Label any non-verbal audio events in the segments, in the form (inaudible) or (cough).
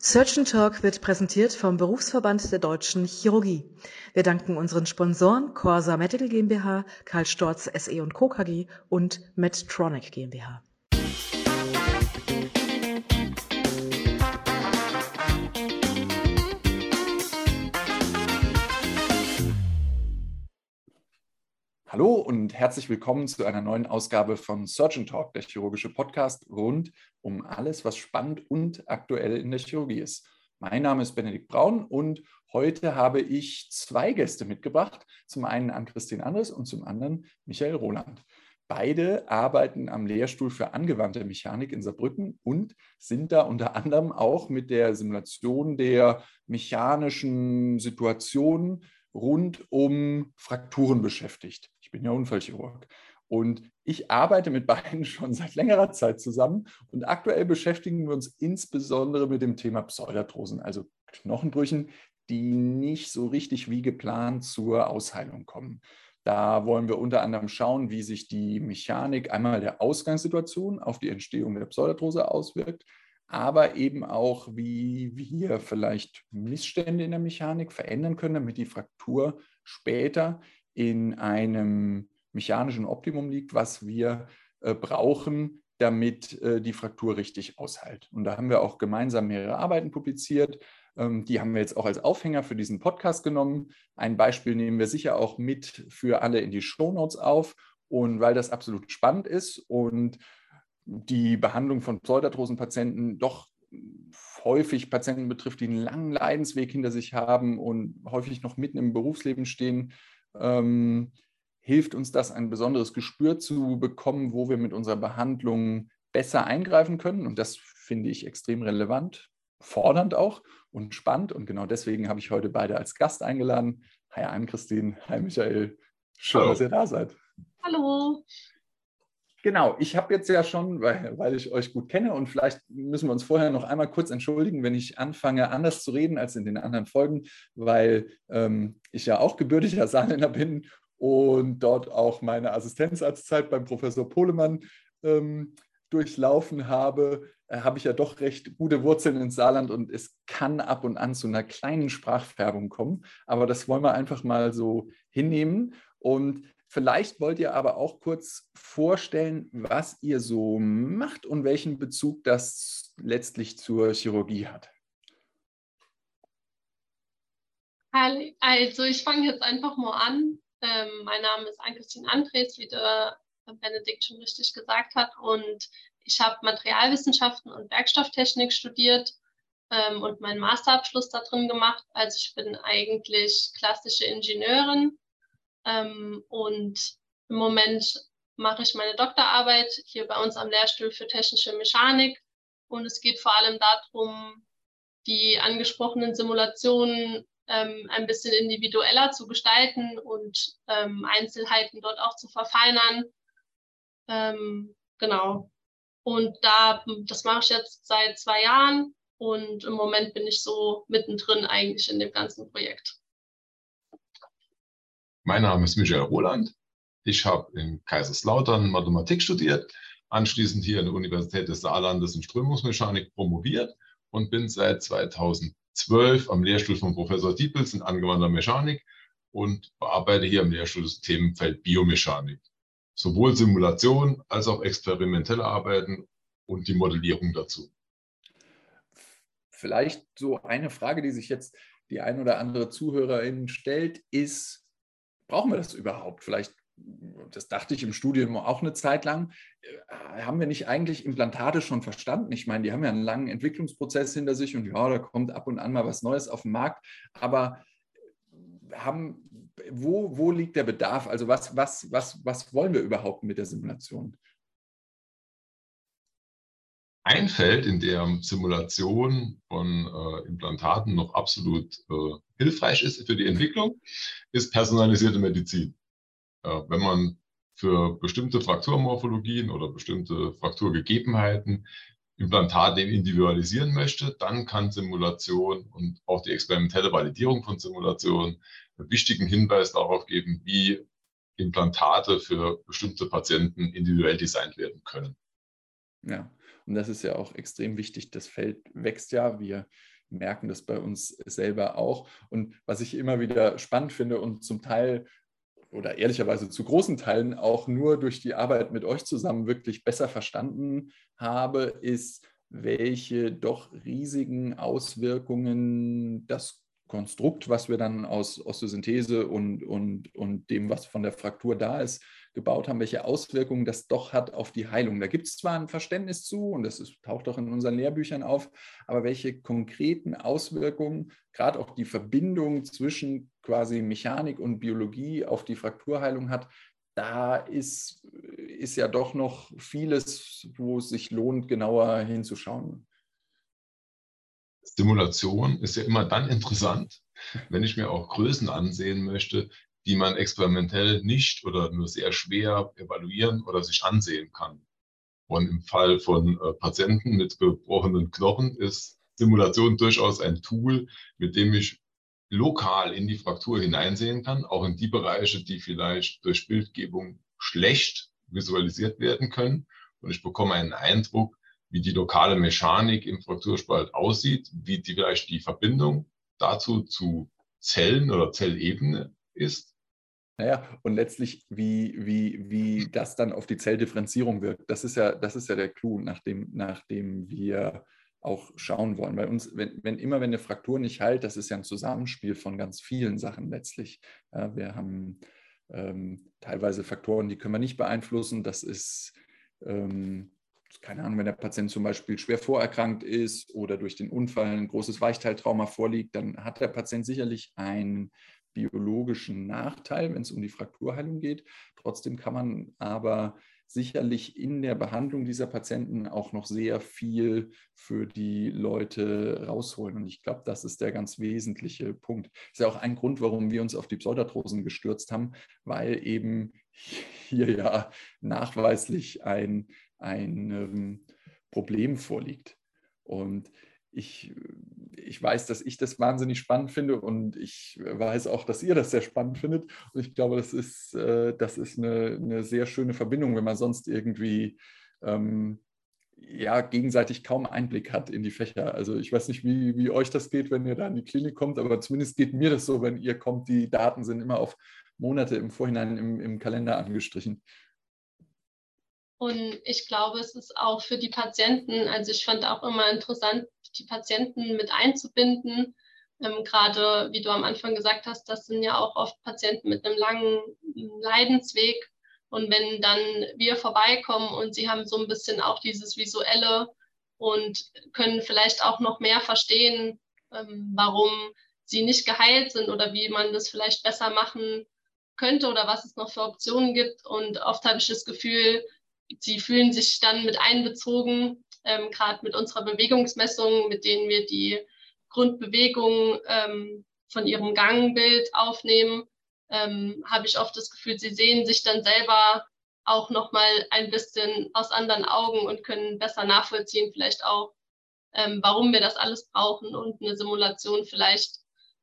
Surgeon Talk wird präsentiert vom Berufsverband der Deutschen Chirurgie. Wir danken unseren Sponsoren Corsa Medical GmbH, Karl Storz SE und Co. KG und Medtronic GmbH. Hallo und herzlich willkommen zu einer neuen Ausgabe von Surgeon Talk, der chirurgische Podcast rund um alles, was spannend und aktuell in der Chirurgie ist. Mein Name ist Benedikt Braun und heute habe ich zwei Gäste mitgebracht. Zum einen an Christine Andres und zum anderen Michael Roland. Beide arbeiten am Lehrstuhl für angewandte Mechanik in Saarbrücken und sind da unter anderem auch mit der Simulation der mechanischen Situationen rund um Frakturen beschäftigt. Ich bin ja Unfallchirurg. Und ich arbeite mit beiden (laughs) schon seit längerer Zeit zusammen und aktuell beschäftigen wir uns insbesondere mit dem Thema Pseudarthrosen, also Knochenbrüchen, die nicht so richtig wie geplant zur Ausheilung kommen. Da wollen wir unter anderem schauen, wie sich die Mechanik einmal der Ausgangssituation auf die Entstehung der Pseudarthrose auswirkt, aber eben auch, wie wir vielleicht Missstände in der Mechanik verändern können, damit die Fraktur später in einem mechanischen Optimum liegt, was wir äh, brauchen, damit äh, die Fraktur richtig aushält. Und da haben wir auch gemeinsam mehrere Arbeiten publiziert. Ähm, die haben wir jetzt auch als Aufhänger für diesen Podcast genommen. Ein Beispiel nehmen wir sicher auch mit für alle in die Shownotes auf. Und weil das absolut spannend ist und die Behandlung von Pseudarthrosenpatienten doch häufig Patienten betrifft, die einen langen Leidensweg hinter sich haben und häufig noch mitten im Berufsleben stehen, ähm, hilft uns das, ein besonderes Gespür zu bekommen, wo wir mit unserer Behandlung besser eingreifen können. Und das finde ich extrem relevant, fordernd auch und spannend. Und genau deswegen habe ich heute beide als Gast eingeladen. Hi Ann-Christine, hi Michael. Schön, Hallo. dass ihr da seid. Hallo. Genau, ich habe jetzt ja schon, weil, weil ich euch gut kenne und vielleicht müssen wir uns vorher noch einmal kurz entschuldigen, wenn ich anfange, anders zu reden als in den anderen Folgen, weil ähm, ich ja auch gebürtiger (laughs) Saarländer bin und dort auch meine Assistenzarztzeit beim Professor Pohlemann ähm, durchlaufen habe, äh, habe ich ja doch recht gute Wurzeln ins Saarland und es kann ab und an zu einer kleinen Sprachfärbung kommen. Aber das wollen wir einfach mal so hinnehmen. Und Vielleicht wollt ihr aber auch kurz vorstellen, was ihr so macht und welchen Bezug das letztlich zur Chirurgie hat. Also ich fange jetzt einfach mal an. Ähm, mein Name ist Ann-Christine Andres, wie der Benedikt schon richtig gesagt hat. Und ich habe Materialwissenschaften und Werkstofftechnik studiert ähm, und meinen Masterabschluss da drin gemacht. Also ich bin eigentlich klassische Ingenieurin ähm, und im Moment mache ich meine Doktorarbeit hier bei uns am Lehrstuhl für technische Mechanik. Und es geht vor allem darum, die angesprochenen Simulationen ähm, ein bisschen individueller zu gestalten und ähm, Einzelheiten dort auch zu verfeinern. Ähm, genau. Und da, das mache ich jetzt seit zwei Jahren und im Moment bin ich so mittendrin eigentlich in dem ganzen Projekt. Mein Name ist Michael Roland. Ich habe in Kaiserslautern Mathematik studiert, anschließend hier an der Universität des Saarlandes in Strömungsmechanik promoviert und bin seit 2012 am Lehrstuhl von Professor Diepels in angewandter Mechanik und bearbeite hier am Lehrstuhl das Themenfeld Biomechanik. Sowohl Simulation als auch experimentelle Arbeiten und die Modellierung dazu. Vielleicht so eine Frage, die sich jetzt die ein oder andere Zuhörerin stellt, ist, brauchen wir das überhaupt? Vielleicht, das dachte ich im Studium auch eine Zeit lang, äh, haben wir nicht eigentlich Implantate schon verstanden? Ich meine, die haben ja einen langen Entwicklungsprozess hinter sich und ja, da kommt ab und an mal was Neues auf den Markt, aber haben, wo, wo liegt der Bedarf? Also was, was, was, was wollen wir überhaupt mit der Simulation? Ein Feld, in dem Simulation von äh, Implantaten noch absolut äh, hilfreich ist für die Entwicklung, ist personalisierte Medizin. Äh, wenn man für bestimmte Frakturmorphologien oder bestimmte Frakturgegebenheiten Implantate individualisieren möchte, dann kann Simulation und auch die experimentelle Validierung von Simulation einen wichtigen Hinweis darauf geben, wie Implantate für bestimmte Patienten individuell designt werden können. Ja, Und das ist ja auch extrem wichtig. Das Feld wächst ja. Wir merken das bei uns selber auch. Und was ich immer wieder spannend finde und zum Teil oder ehrlicherweise zu großen Teilen auch nur durch die Arbeit mit euch zusammen wirklich besser verstanden habe, ist, welche doch riesigen Auswirkungen das Konstrukt, was wir dann aus Osteosynthese und, und, und dem, was von der Fraktur da ist, gebaut haben, welche Auswirkungen das doch hat auf die Heilung. Da gibt es zwar ein Verständnis zu und das ist, taucht auch in unseren Lehrbüchern auf, aber welche konkreten Auswirkungen, gerade auch die Verbindung zwischen quasi Mechanik und Biologie auf die Frakturheilung hat, da ist, ist ja doch noch vieles, wo es sich lohnt, genauer hinzuschauen. Simulation ist ja immer dann interessant, wenn ich mir auch Größen ansehen möchte, die man experimentell nicht oder nur sehr schwer evaluieren oder sich ansehen kann. Und im Fall von äh, Patienten mit gebrochenen Knochen ist Simulation durchaus ein Tool, mit dem ich lokal in die Fraktur hineinsehen kann, auch in die Bereiche, die vielleicht durch Bildgebung schlecht visualisiert werden können. Und ich bekomme einen Eindruck, wie die lokale Mechanik im Frakturspalt aussieht, wie die vielleicht die Verbindung dazu zu Zellen oder Zellebene ist. Naja, und letztlich, wie, wie, wie das dann auf die Zelldifferenzierung wirkt, das ist ja, das ist ja der Clou, nach dem, wir auch schauen wollen. Bei uns, wenn, wenn immer, wenn eine Fraktur nicht heilt, das ist ja ein Zusammenspiel von ganz vielen Sachen letztlich. Wir haben ähm, teilweise Faktoren, die können wir nicht beeinflussen. Das ist ähm, keine Ahnung, wenn der Patient zum Beispiel schwer vorerkrankt ist oder durch den Unfall ein großes Weichteiltrauma vorliegt, dann hat der Patient sicherlich einen biologischen Nachteil, wenn es um die Frakturheilung geht. Trotzdem kann man aber sicherlich in der Behandlung dieser Patienten auch noch sehr viel für die Leute rausholen. Und ich glaube, das ist der ganz wesentliche Punkt. Das ist ja auch ein Grund, warum wir uns auf die Pseudarthrosen gestürzt haben, weil eben hier ja nachweislich ein ein ähm, Problem vorliegt. Und ich, ich weiß, dass ich das wahnsinnig spannend finde und ich weiß auch, dass ihr das sehr spannend findet. Und ich glaube, das ist, äh, das ist eine, eine sehr schöne Verbindung, wenn man sonst irgendwie ähm, ja, gegenseitig kaum Einblick hat in die Fächer. Also ich weiß nicht, wie, wie euch das geht, wenn ihr da in die Klinik kommt, aber zumindest geht mir das so, wenn ihr kommt, die Daten sind immer auf Monate im Vorhinein im, im Kalender angestrichen. Und ich glaube, es ist auch für die Patienten, also ich fand auch immer interessant, die Patienten mit einzubinden. Ähm, Gerade wie du am Anfang gesagt hast, das sind ja auch oft Patienten mit einem langen Leidensweg. Und wenn dann wir vorbeikommen und sie haben so ein bisschen auch dieses Visuelle und können vielleicht auch noch mehr verstehen, ähm, warum sie nicht geheilt sind oder wie man das vielleicht besser machen könnte oder was es noch für Optionen gibt. Und oft habe ich das Gefühl, sie fühlen sich dann mit einbezogen, ähm, gerade mit unserer Bewegungsmessung, mit denen wir die Grundbewegung ähm, von ihrem Gangbild aufnehmen, ähm, habe ich oft das Gefühl, sie sehen sich dann selber auch nochmal ein bisschen aus anderen Augen und können besser nachvollziehen, vielleicht auch, ähm, warum wir das alles brauchen und eine Simulation vielleicht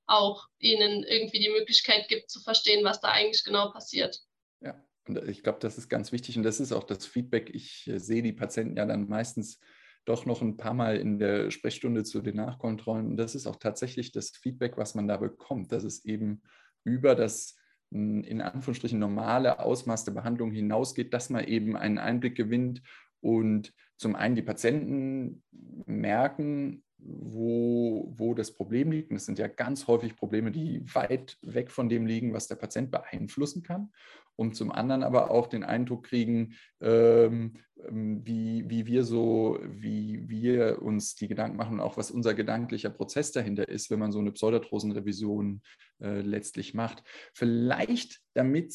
auch ihnen irgendwie die Möglichkeit gibt zu verstehen, was da eigentlich genau passiert. Ja, und ich glaube, das ist ganz wichtig und das ist auch das Feedback. Ich äh, sehe die Patienten ja dann meistens doch noch ein paar Mal in der Sprechstunde zu den Nachkontrollen. Und das ist auch tatsächlich das Feedback, was man da bekommt, dass es eben über das hm, in Anführungsstrichen normale Ausmaß der Behandlung hinausgeht, dass man eben einen Einblick gewinnt und zum einen die Patienten merken, wo, wo das Problem liegt. Und es sind ja ganz häufig Probleme, die weit weg von dem liegen, was der Patient beeinflussen kann. Und zum anderen aber auch den Eindruck kriegen, ähm, ähm, wie, wie wir so, wie wir uns die Gedanken machen, auch was unser gedanklicher Prozess dahinter ist, wenn man so eine Pseudarthrosenrevision äh, letztlich macht. Vielleicht, damit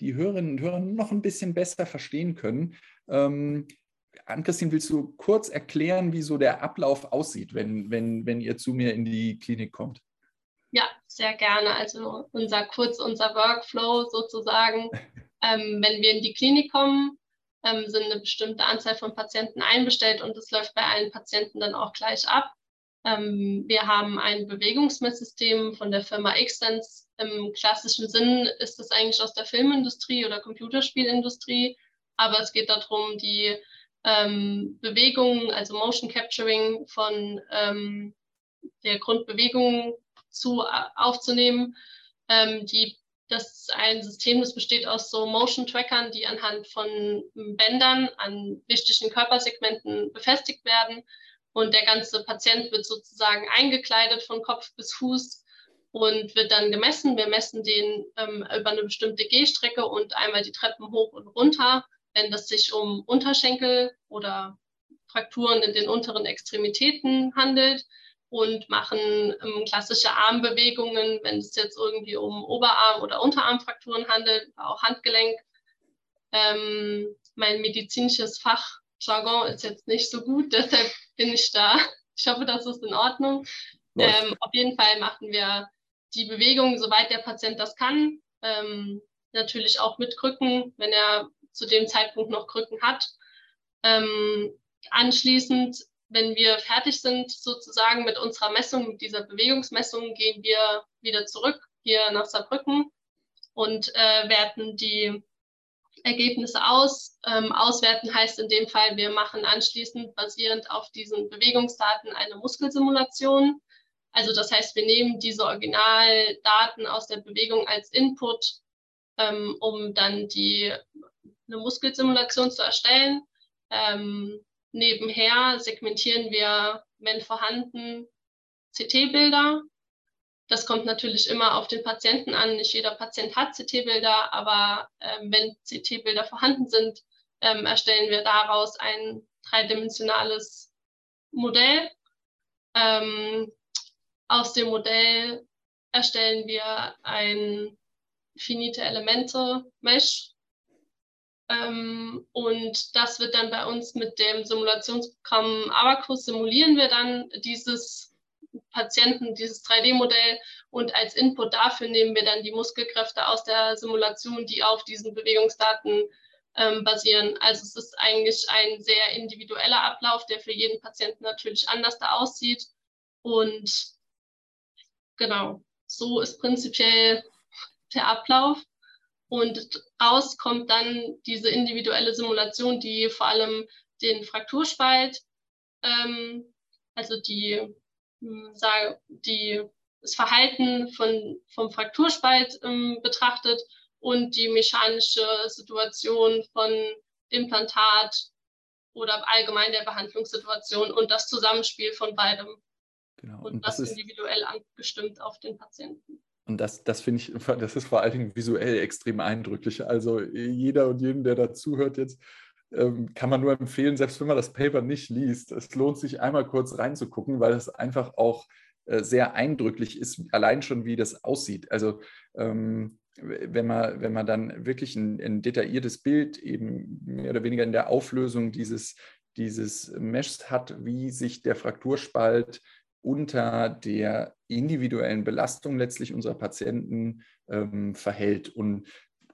die Hörerinnen und Hörer noch ein bisschen besser verstehen können, ähm, Ann-Christine, willst du kurz erklären, wie so der Ablauf aussieht, wenn, wenn, wenn ihr zu mir in die Klinik kommt? Sehr gerne. Also unser kurz unser Workflow sozusagen. (laughs) Ähm, wenn wir in die Klinik kommen, ähm, sind eine bestimmte Anzahl von Patienten einbestellt und das läuft bei allen Patienten dann auch gleich ab. Ähm, wir haben ein Bewegungsmesssystem von der Firma Xsense. Im klassischen Sinn ist das eigentlich aus der Filmindustrie oder Computerspielindustrie, aber es geht darum, die ähm, Bewegungen, also Motion Capturing von ähm, der Grundbewegung zu, äh, aufzunehmen. Ähm, die, das ist ein System, das besteht aus so Motion Trackern, die anhand von Bändern an wichtigen Körpersegmenten befestigt werden. Und der ganze Patient wird sozusagen eingekleidet von Kopf bis Fuß und wird dann gemessen. Wir messen den ähm, über eine bestimmte Gehstrecke und einmal die Treppen hoch und runter, wenn es sich um Unterschenkel oder Frakturen in den unteren Extremitäten handelt und machen ähm, klassische Armbewegungen, wenn es jetzt irgendwie um Oberarm- oder Unterarmfrakturen handelt, auch Handgelenk. Ähm, mein medizinisches Fachjargon ist jetzt nicht so gut, (laughs) deshalb bin ich da. Ich hoffe, das ist in Ordnung. Ähm, auf jeden Fall machen wir die Bewegung, soweit der Patient das kann. Ähm, natürlich auch mit Krücken, wenn er zu dem Zeitpunkt noch Krücken hat. Ähm, anschließend, wenn wir fertig sind sozusagen mit unserer Messung, mit dieser Bewegungsmessung, gehen wir wieder zurück hier nach Saarbrücken und äh, werten die Ergebnisse aus. Ähm, auswerten heißt in dem Fall, wir machen anschließend basierend auf diesen Bewegungsdaten eine Muskelsimulation. Also das heißt, wir nehmen diese Originaldaten aus der Bewegung als Input, ähm, um dann die, eine Muskelsimulation zu erstellen. Ähm, nebenher segmentieren wir, wenn vorhanden, CT-Bilder. Das kommt natürlich immer auf den Patienten an. Nicht jeder Patient hat CT-Bilder, aber ähm, wenn CT-Bilder vorhanden sind, ähm, erstellen wir daraus ein dreidimensionales Modell. Ähm, aus dem Modell erstellen wir ein finite Elemente Mesh. Ähm, und das wird dann bei uns mit dem Simulationsprogramm Abacus simulieren wir dann dieses Patienten, dieses 3D-Modell und als Input dafür nehmen wir dann die Muskelkräfte aus der Simulation, die auf diesen Bewegungsdaten ähm, basieren. Also es ist eigentlich ein sehr individueller Ablauf, der für jeden Patienten natürlich anders da aussieht. Und genau, so ist prinzipiell der Ablauf. Und raus kommt dann diese individuelle Simulation, die vor allem den Frakturspalt, ähm, also die, hm, sage, die, das Verhalten von, vom Frakturspalt ähm, betrachtet und die mechanische Situation von Implantat oder allgemein der Behandlungssituation und das Zusammenspiel von beidem. Genau. Und, und das, das ist individuell abgestimmt auf den Patienten. Und das, das finde ich, (laughs) das ist vor allen Dingen visuell extrem eindrücklich. Also jeder und jeden, der dazuhört jetzt, ähm, kann man nur empfehlen, selbst wenn man das Paper nicht liest, es lohnt sich einmal kurz reinzugucken, weil es einfach auch äh, sehr eindrücklich ist, allein schon wie das aussieht. Also ähm, wenn man, wenn man dann wirklich ein, ein, detailliertes Bild eben mehr oder weniger in der Auflösung dieses, dieses Meshs hat, wie sich der Frakturspalt unter der individuellen Belastung letztlich unserer Patienten ähm, verhält. Und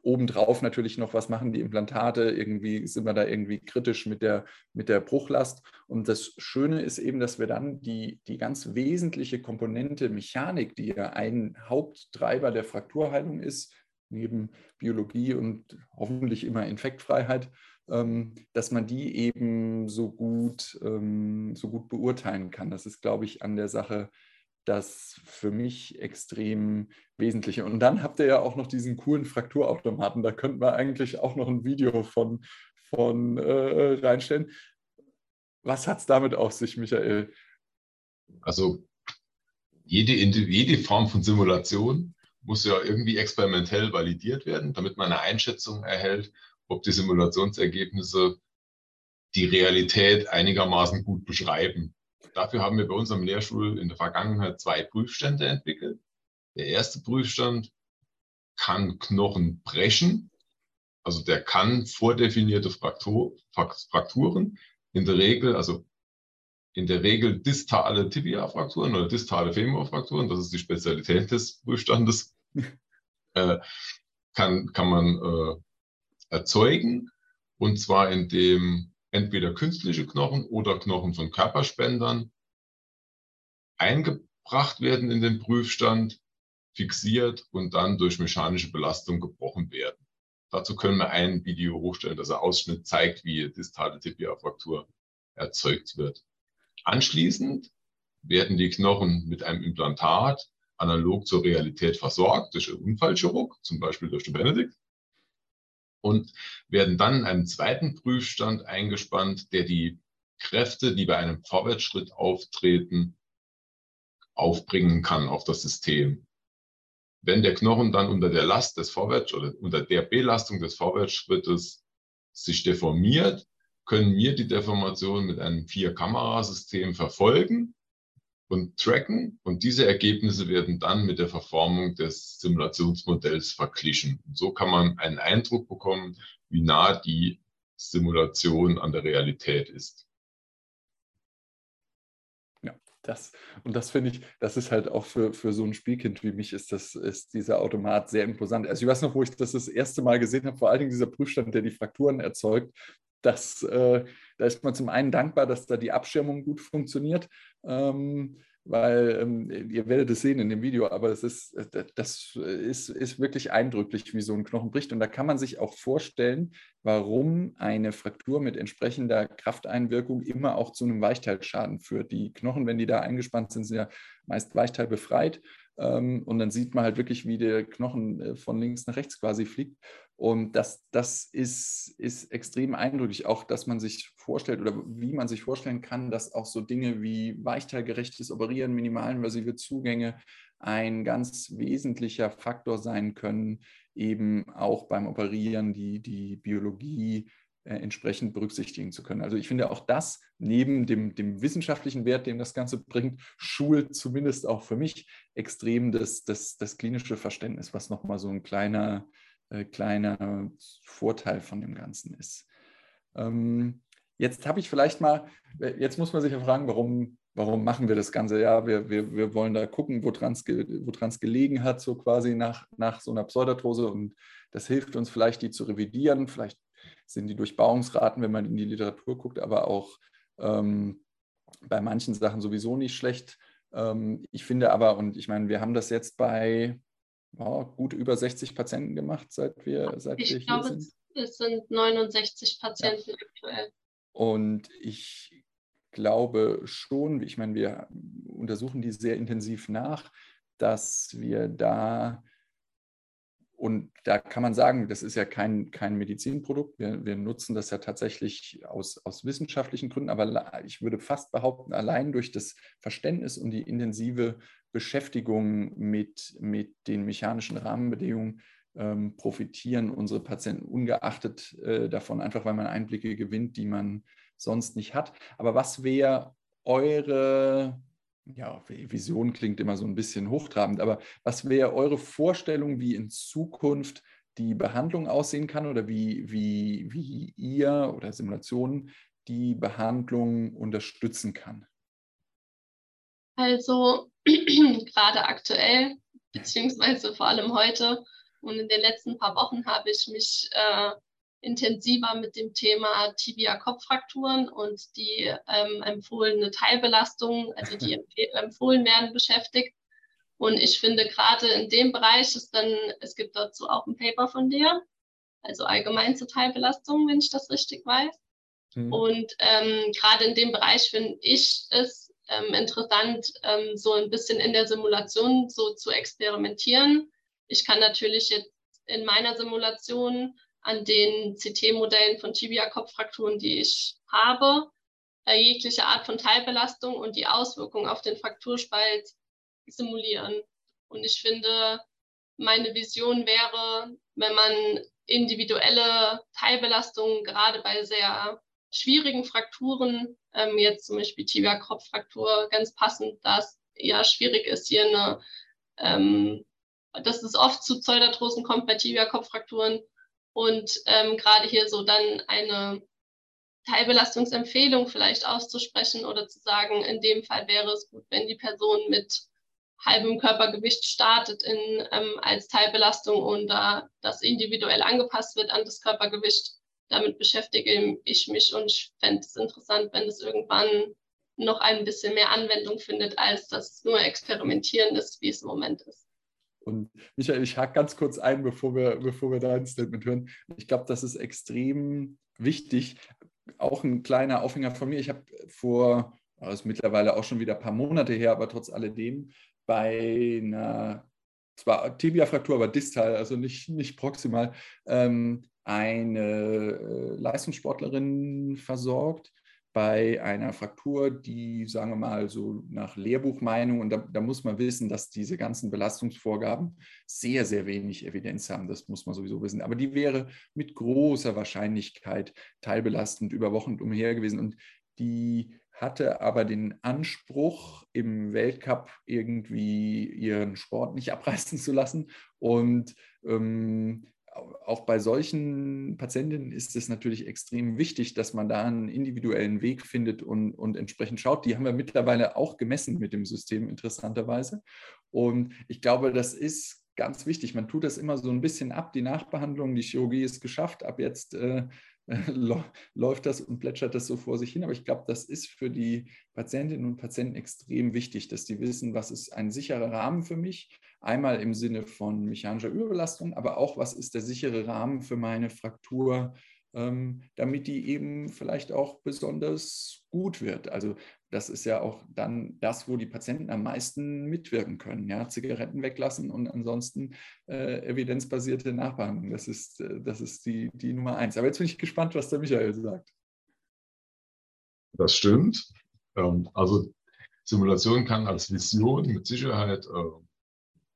obendrauf natürlich noch, was machen die Implantate? Irgendwie sind wir da irgendwie kritisch mit der, mit der Bruchlast. Und das Schöne ist eben, dass wir dann die, die ganz wesentliche Komponente Mechanik, die ja ein Haupttreiber der Frakturheilung ist, neben Biologie und hoffentlich immer Infektfreiheit, dass man die eben so gut, ähm, so gut beurteilen kann. Das ist, glaube ich, an der Sache das für mich extrem Wesentliche. Und dann habt ihr ja auch noch diesen coolen Frakturautomaten. Da könnten wir eigentlich auch noch ein Video von, von äh, reinstellen. Was hat es damit auf sich, Michael? Also jede, jede Form von Simulation muss ja irgendwie experimentell validiert werden, damit man eine Einschätzung erhält, ob die Simulationsergebnisse die Realität einigermaßen gut beschreiben. Dafür haben wir bei unserem Lehrstuhl in der Vergangenheit zwei Prüfstände entwickelt. Der erste Prüfstand kann Knochen brechen, also der kann vordefinierte Fraktur, Frakturen, in der Regel, also in der Regel distale Tibia-Frakturen oder distale Femur-Frakturen, das ist die Spezialität des Prüfstandes, (laughs) äh, kann, kann man äh, erzeugen. Und zwar indem entweder künstliche Knochen oder Knochen von Körperspendern eingebracht werden in den Prüfstand, fixiert und dann durch mechanische Belastung gebrochen werden. Dazu können wir ein Video hochstellen, das ein Ausschnitt zeigt, wie distale Tibia-Fraktur erzeugt wird. Anschließend werden die Knochen mit einem Implantat analog zur Realität versorgt durch einen Unfallchirurg, zum Beispiel durch den Benedikt, und werden dann in einem zweiten Prüfstand eingespannt, der die Kräfte, die bei einem Vorwärtsschritt auftreten, aufbringen kann auf das System. Wenn der Knochen dann unter der Last des Vorwärts oder unter der Belastung des Vorwärtsschrittes sich deformiert, können wir die Deformation mit einem Vier-Kamerasystem verfolgen und tracken. Und diese Ergebnisse werden dann mit der Verformung des Simulationsmodells verglichen. Und so kann man einen Eindruck bekommen, wie nah die Simulation an der Realität ist. Ja, das, und das finde ich, das ist halt auch für, für so ein Spielkind wie mich, ist, das, ist dieser Automat sehr imposant. Also ich weiß noch, wo ich das das erste Mal gesehen habe, vor allen Dingen dieser Prüfstand, der die Frakturen erzeugt, das, äh, da ist man zum einen dankbar, dass da die Abschirmung gut funktioniert, ähm, weil ähm, ihr werdet es sehen in dem Video, aber das ist, äh, das ist, ist wirklich eindrücklich, wie so ein Knochen bricht. Und da kann man sich auch vorstellen, warum eine Fraktur mit entsprechender Krafteinwirkung immer auch zu einem Weichteilschaden führt. Die Knochen, wenn die da eingespannt sind, sind ja meist weichteilbefreit. Ähm, und dann sieht man halt wirklich, wie der Knochen äh, von links nach rechts quasi fliegt. Und das, das ist, ist extrem eindrücklich, auch dass man sich vorstellt oder wie man sich vorstellen kann, dass auch so Dinge wie weichteilgerechtes Operieren, minimalinvasive Zugänge ein ganz wesentlicher Faktor sein können, eben auch beim Operieren die, die Biologie entsprechend berücksichtigen zu können. Also ich finde auch das neben dem, dem wissenschaftlichen Wert, den das Ganze bringt, schult zumindest auch für mich extrem das, das, das klinische Verständnis, was nochmal so ein kleiner, äh, kleiner Vorteil von dem Ganzen ist. Ähm, jetzt habe ich vielleicht mal, äh, jetzt muss man sich ja fragen, warum, warum machen wir das Ganze? Ja, wir, wir, wir wollen da gucken, woran es wo gelegen hat, so quasi nach, nach so einer Pseudarthrose und das hilft uns vielleicht, die zu revidieren. Vielleicht sind die Durchbauungsraten, wenn man in die Literatur guckt, aber auch ähm, bei manchen Sachen sowieso nicht schlecht. Ähm, ich finde aber, und ich meine, wir haben das jetzt bei oh, gut über 60 Patienten gemacht, seit wir, seit ich wir hier glaube, sind. Es sind 69 Patienten ja. aktuell. Und ich glaube schon, ich meine, wir untersuchen die sehr intensiv nach, dass wir da und da kann man sagen, das ist ja kein, kein Medizinprodukt. Wir, wir nutzen das ja tatsächlich aus, aus wissenschaftlichen Gründen, aber ich würde fast behaupten, allein durch das Verständnis und die intensive Beschäftigung mit, mit den mechanischen Rahmenbedingungen ähm, profitieren unsere Patienten ungeachtet äh, davon, einfach weil man Einblicke gewinnt, die man sonst nicht hat. Aber was wäre eure ja, Vision klingt immer so ein bisschen hochtrabend, aber was wäre eure Vorstellung, wie in Zukunft die Behandlung aussehen kann oder wie, wie, wie ihr oder Simulationen die Behandlung unterstützen kann? Also (clears throat) gerade aktuell, beziehungsweise vor allem heute und in den letzten paar Wochen habe ich mich äh, intensiver mit dem Thema Tibia-Kopffrakturen und die ähm, empfohlene Teilbelastung, also die (laughs) empfohlen werden, beschäftigt. Und ich finde gerade in dem Bereich ist dann, es gibt dazu auch ein Paper von dir, also allgemein zur Teilbelastung, wenn ich das richtig weiß. Mhm. Und ähm, gerade in dem Bereich finde ich es ähm, interessant, ähm, so ein bisschen in der Simulation so zu experimentieren. Ich kann natürlich jetzt in meiner Simulation an den CT-Modellen von Tibia-Kopffrakturen, die ich habe, äh, jegliche Art von Teilbelastung und die Auswirkungen auf den Frakturspalt simulieren. Und ich finde, meine Vision wäre, wenn man individuelle Teilbelastungen gerade bei sehr schwierigen Frakturen, ähm, jetzt zum Beispiel Tibia-Kopffraktur, ganz passend, dass ja schwierig ist, hier eine, ähm, dass es oft zu Pseudarthrosen kommt bei Tibia-Kopffrakturen, und ähm, gerade hier so dann eine Teilbelastungsempfehlung vielleicht auszusprechen oder zu sagen, in dem Fall wäre es gut, wenn die Person mit halbem Körpergewicht startet in, ähm, als Teilbelastung und da das individuell angepasst wird an das Körpergewicht. Damit beschäftige ich mich und ich fände es interessant, wenn es irgendwann noch ein bisschen mehr Anwendung findet, als das nur Experimentieren ist, wie es im Moment ist. Und Michael, ich hake ganz kurz ein, bevor wir, bevor wir dein Statement hören. Ich glaube, das ist extrem wichtig. Auch ein kleiner Aufhänger von mir. Ich habe vor, das ist mittlerweile auch schon wieder ein paar Monate her, aber trotz alledem, bei einer, zwar Tibia-Fraktur, aber distal, also nicht, nicht proximal, ähm, eine äh, Leistungssportlerin versorgt bei einer Fraktur, die, sagen wir mal, so nach Lehrbuchmeinung, und da, da, muss man wissen, dass diese ganzen Belastungsvorgaben sehr, sehr wenig Evidenz haben. Das muss man sowieso wissen. Aber die wäre mit großer Wahrscheinlichkeit teilbelastend über Wochen umher gewesen. Und die hatte aber den Anspruch, im Weltcup irgendwie ihren Sport nicht abreißen zu lassen. Und ähm, auch bei solchen Patientinnen ist es natürlich extrem wichtig, dass man da einen individuellen Weg findet und, und entsprechend schaut. Die haben wir mittlerweile auch gemessen mit dem System, interessanterweise. Und ich glaube, das ist ganz wichtig. Man tut das immer so ein bisschen ab, die Nachbehandlung, die Chirurgie ist geschafft, ab jetzt äh, (laughs) läuft das und plätschert das so vor sich hin. Aber ich glaube, das ist für die Patientinnen und Patienten extrem wichtig, dass die wissen, was ist ein sicherer Rahmen für mich. Einmal im Sinne von mechanischer Überbelastung, aber auch, was ist der sichere Rahmen für meine Fraktur, ähm, damit die eben vielleicht auch besonders gut wird. Also das ist ja auch dann das, wo die Patienten am meisten mitwirken können. Ja? Zigaretten weglassen und ansonsten äh, evidenzbasierte Nachbehandlung. Das ist, äh, das ist die, die Nummer eins. Aber jetzt bin ich gespannt, was der Michael sagt. Das stimmt. Ähm, also Simulation kann als Vision mit Sicherheit äh,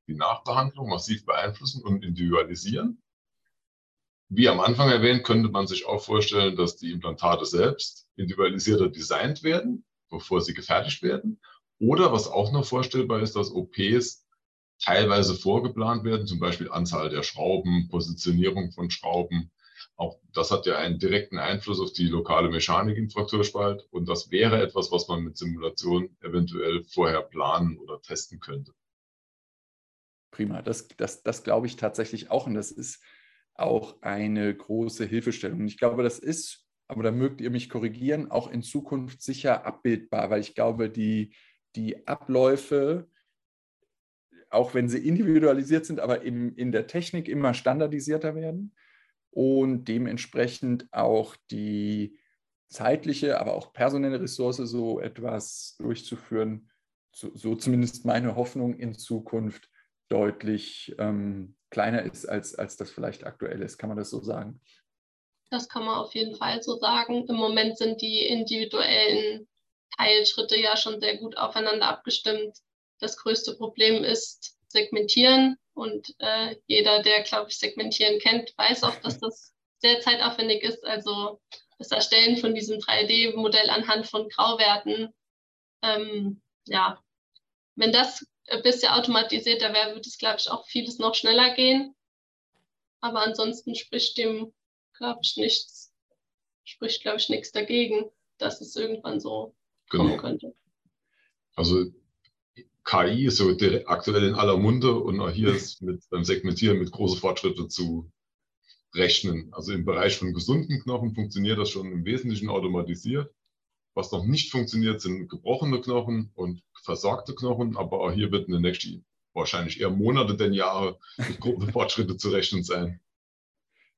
die Nachbehandlung massiv beeinflussen und individualisieren. Wie am Anfang erwähnt, könnte man sich auch vorstellen, dass die Implantate selbst individualisierter designt werden, bevor sie gefertigt werden. Oder was auch noch vorstellbar ist, dass OPs teilweise vorgeplant werden, zum Beispiel Anzahl der Schrauben, Positionierung von Schrauben. Auch das hat ja einen direkten Einfluss auf die lokale Mechanik im Frakturspalt. Und das wäre etwas, was man mit Simulation eventuell vorher planen oder testen könnte. Prima, das, das, das glaube ich tatsächlich auch. Und das ist auch eine große Hilfestellung. Ich glaube, das ist, aber da mögt ihr mich korrigieren, auch in Zukunft sicher abbildbar, weil ich glaube, die, die Abläufe, auch wenn sie individualisiert sind, aber im, in der Technik immer standardisierter werden und dementsprechend auch die zeitliche, aber auch personelle Ressource so etwas durchzuführen, so, so zumindest meine Hoffnung in Zukunft deutlich ähm, kleiner ist, als, als das vielleicht aktuell ist. Kann man das so sagen? Das kann man auf jeden Fall so sagen. Im Moment sind die individuellen Teilschritte ja schon sehr gut aufeinander abgestimmt. Das größte Problem ist Segmentieren und äh, jeder, der, glaube ich, Segmentieren kennt, weiß auch, dass das sehr zeitaufwendig ist. Also das Erstellen von diesem 3D-Modell anhand von Grauwerten, ähm, ja, wenn das ein bisschen automatisierter wäre, würde es, glaube ich, auch vieles noch schneller gehen. Aber ansonsten spricht dem, glaube ich, nichts, spricht, glaube ich, nichts dagegen, dass es irgendwann so genau. kommen könnte. Also KI ist so aktuell in aller Munde und auch hier ist (laughs) mit beim Segmentieren mit großen Fortschritten zu rechnen. Also im Bereich von gesunden Knochen funktioniert das schon im Wesentlichen automatisiert. Was noch nicht funktioniert, sind gebrochene Knochen und versorgte Knochen, aber auch hier wird in den nächsten wahrscheinlich eher Monate denn Jahre mit großen (laughs) Fortschritte zu rechnen sein.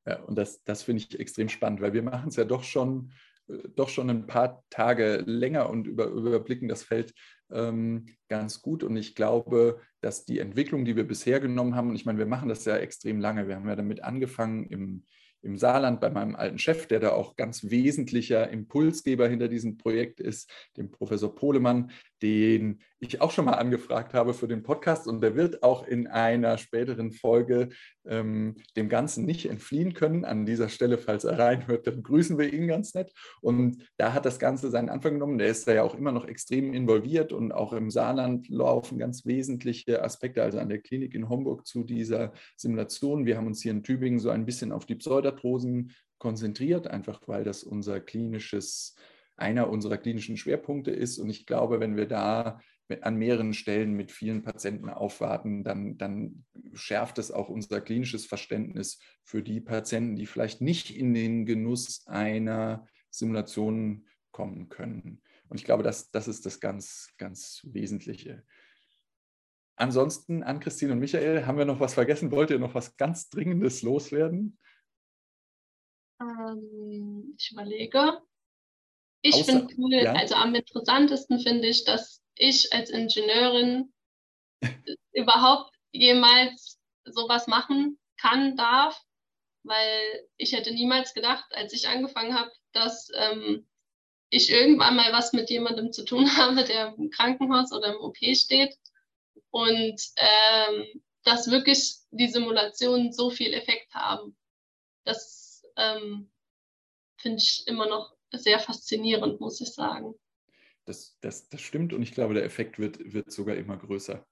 Ja, und das, das finde ich extrem spannend, weil wir machen es ja doch schon, äh, doch schon ein paar Tage länger und über, überblicken das Feld ähm, ganz gut. Und ich glaube, dass die Entwicklung, die wir bisher genommen haben, und ich meine, wir machen das ja extrem lange, wir haben ja damit angefangen im im Saarland bei meinem alten Chef, der da auch ganz wesentlicher Impulsgeber hinter diesem Projekt ist, dem Professor Pohlemann, den ich auch schon mal angefragt habe für den Podcast und der wird auch in einer späteren Folge ähm, dem Ganzen nicht entfliehen können. An dieser Stelle, falls er reinhört, dann grüßen wir ihn ganz nett. Und da hat das Ganze seinen Anfang genommen. Der ist da ja auch immer noch extrem involviert und auch im Saarland laufen ganz wesentliche Aspekte, also an der Klinik in Homburg zu dieser Simulation. Wir haben uns hier in Tübingen so ein bisschen auf die Pseudarthrosen konzentriert, einfach weil das unser klinisches einer unserer klinischen Schwerpunkte ist. Und ich glaube, wenn wir da an mehreren Stellen mit vielen Patienten aufwarten, dann, dann schärft es auch unser klinisches Verständnis für die Patienten, die vielleicht nicht in den Genuss einer Simulation kommen können. Und ich glaube, das, das ist das ganz, ganz Wesentliche. Ansonsten, an Christine und Michael, haben wir noch was vergessen? Wollt ihr noch was ganz Dringendes loswerden? Ähm, ich überlege. Ich finde cool, ja? also am interessantesten finde ich, dass ich als Ingenieurin (laughs) überhaupt jemals sowas machen kann, darf, weil ich hätte niemals gedacht, als ich angefangen habe, dass ähm, ich irgendwann mal was mit jemandem zu tun (laughs) habe, der im Krankenhaus oder im OP steht und ähm, dass wirklich die Simulationen so viel Effekt haben. Das ähm, finde ich immer noch sehr faszinierend, muss ich sagen. Das, das, das stimmt und ich glaube, der Effekt wird, wird sogar immer größer.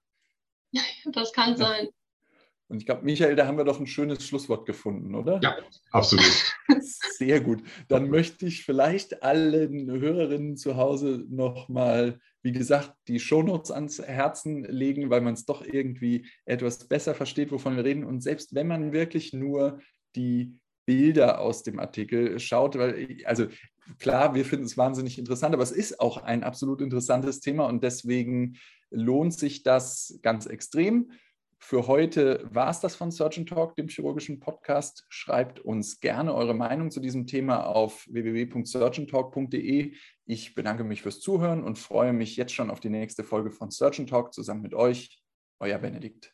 (laughs) das kann sein. Und ich glaube, Michael, da haben wir doch ein schönes Schlusswort gefunden, oder? Ja, absolut. (laughs) Sehr gut. Dann möchte ich vielleicht allen Hörerinnen zu Hause nochmal, wie gesagt, die Shownotes ans Herzen legen, weil man es doch irgendwie etwas besser versteht, wovon wir reden. Und selbst wenn man wirklich nur die Bilder aus dem Artikel schaut, weil, also klar, wir finden es wahnsinnig interessant, aber es ist auch ein absolut interessantes Thema und deswegen lohnt sich das ganz extrem. Für heute war es das von Surgeon Talk, dem chirurgischen Podcast. Schreibt uns gerne eure Meinung zu diesem Thema auf www.surgeontalk.de. Ich bedanke mich fürs Zuhören und freue mich jetzt schon auf die nächste Folge von Surgeon Talk zusammen mit euch. Euer Benedikt.